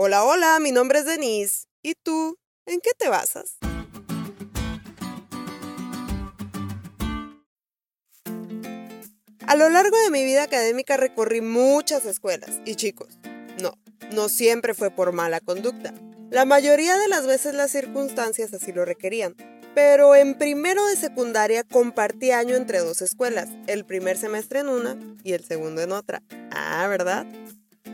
Hola, hola, mi nombre es Denise. ¿Y tú? ¿En qué te basas? A lo largo de mi vida académica recorrí muchas escuelas y chicos, no, no siempre fue por mala conducta. La mayoría de las veces las circunstancias así lo requerían. Pero en primero de secundaria compartí año entre dos escuelas, el primer semestre en una y el segundo en otra. Ah, ¿verdad?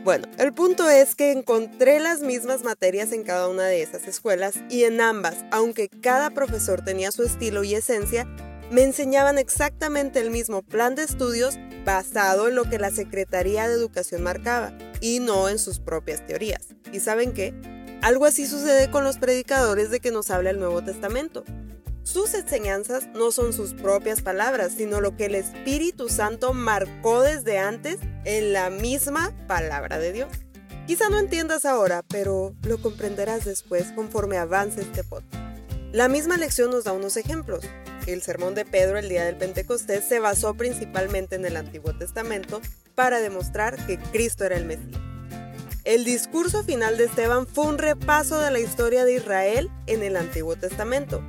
Bueno, el punto es que encontré las mismas materias en cada una de esas escuelas y en ambas, aunque cada profesor tenía su estilo y esencia, me enseñaban exactamente el mismo plan de estudios basado en lo que la Secretaría de Educación marcaba y no en sus propias teorías. ¿Y saben qué? Algo así sucede con los predicadores de que nos habla el Nuevo Testamento. Sus enseñanzas no son sus propias palabras, sino lo que el Espíritu Santo marcó desde antes en la misma palabra de Dios. Quizá no entiendas ahora, pero lo comprenderás después conforme avance este podcast. La misma lección nos da unos ejemplos. El sermón de Pedro el día del Pentecostés se basó principalmente en el Antiguo Testamento para demostrar que Cristo era el Mesías. El discurso final de Esteban fue un repaso de la historia de Israel en el Antiguo Testamento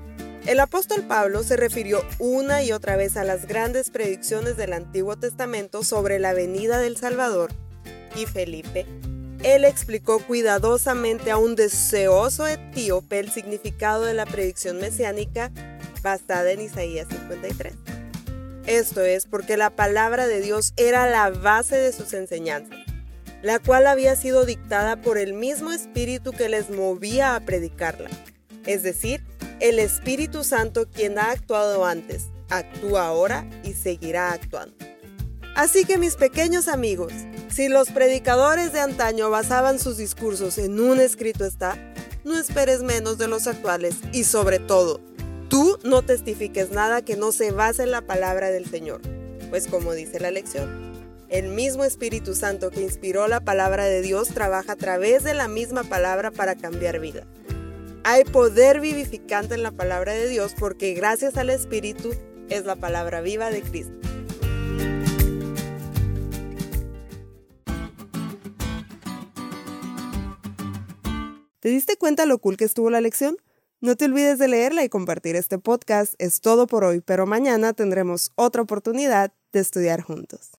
el apóstol Pablo se refirió una y otra vez a las grandes predicciones del Antiguo Testamento sobre la venida del Salvador y Felipe. Él explicó cuidadosamente a un deseoso etíope el significado de la predicción mesiánica basada en Isaías 53. Esto es porque la palabra de Dios era la base de sus enseñanzas, la cual había sido dictada por el mismo espíritu que les movía a predicarla, es decir, el Espíritu Santo, quien ha actuado antes, actúa ahora y seguirá actuando. Así que mis pequeños amigos, si los predicadores de antaño basaban sus discursos en un escrito está, no esperes menos de los actuales y sobre todo, tú no testifiques nada que no se base en la palabra del Señor, pues como dice la lección, el mismo Espíritu Santo que inspiró la palabra de Dios trabaja a través de la misma palabra para cambiar vida. Hay poder vivificante en la palabra de Dios porque gracias al Espíritu es la palabra viva de Cristo. ¿Te diste cuenta lo cool que estuvo la lección? No te olvides de leerla y compartir este podcast. Es todo por hoy, pero mañana tendremos otra oportunidad de estudiar juntos.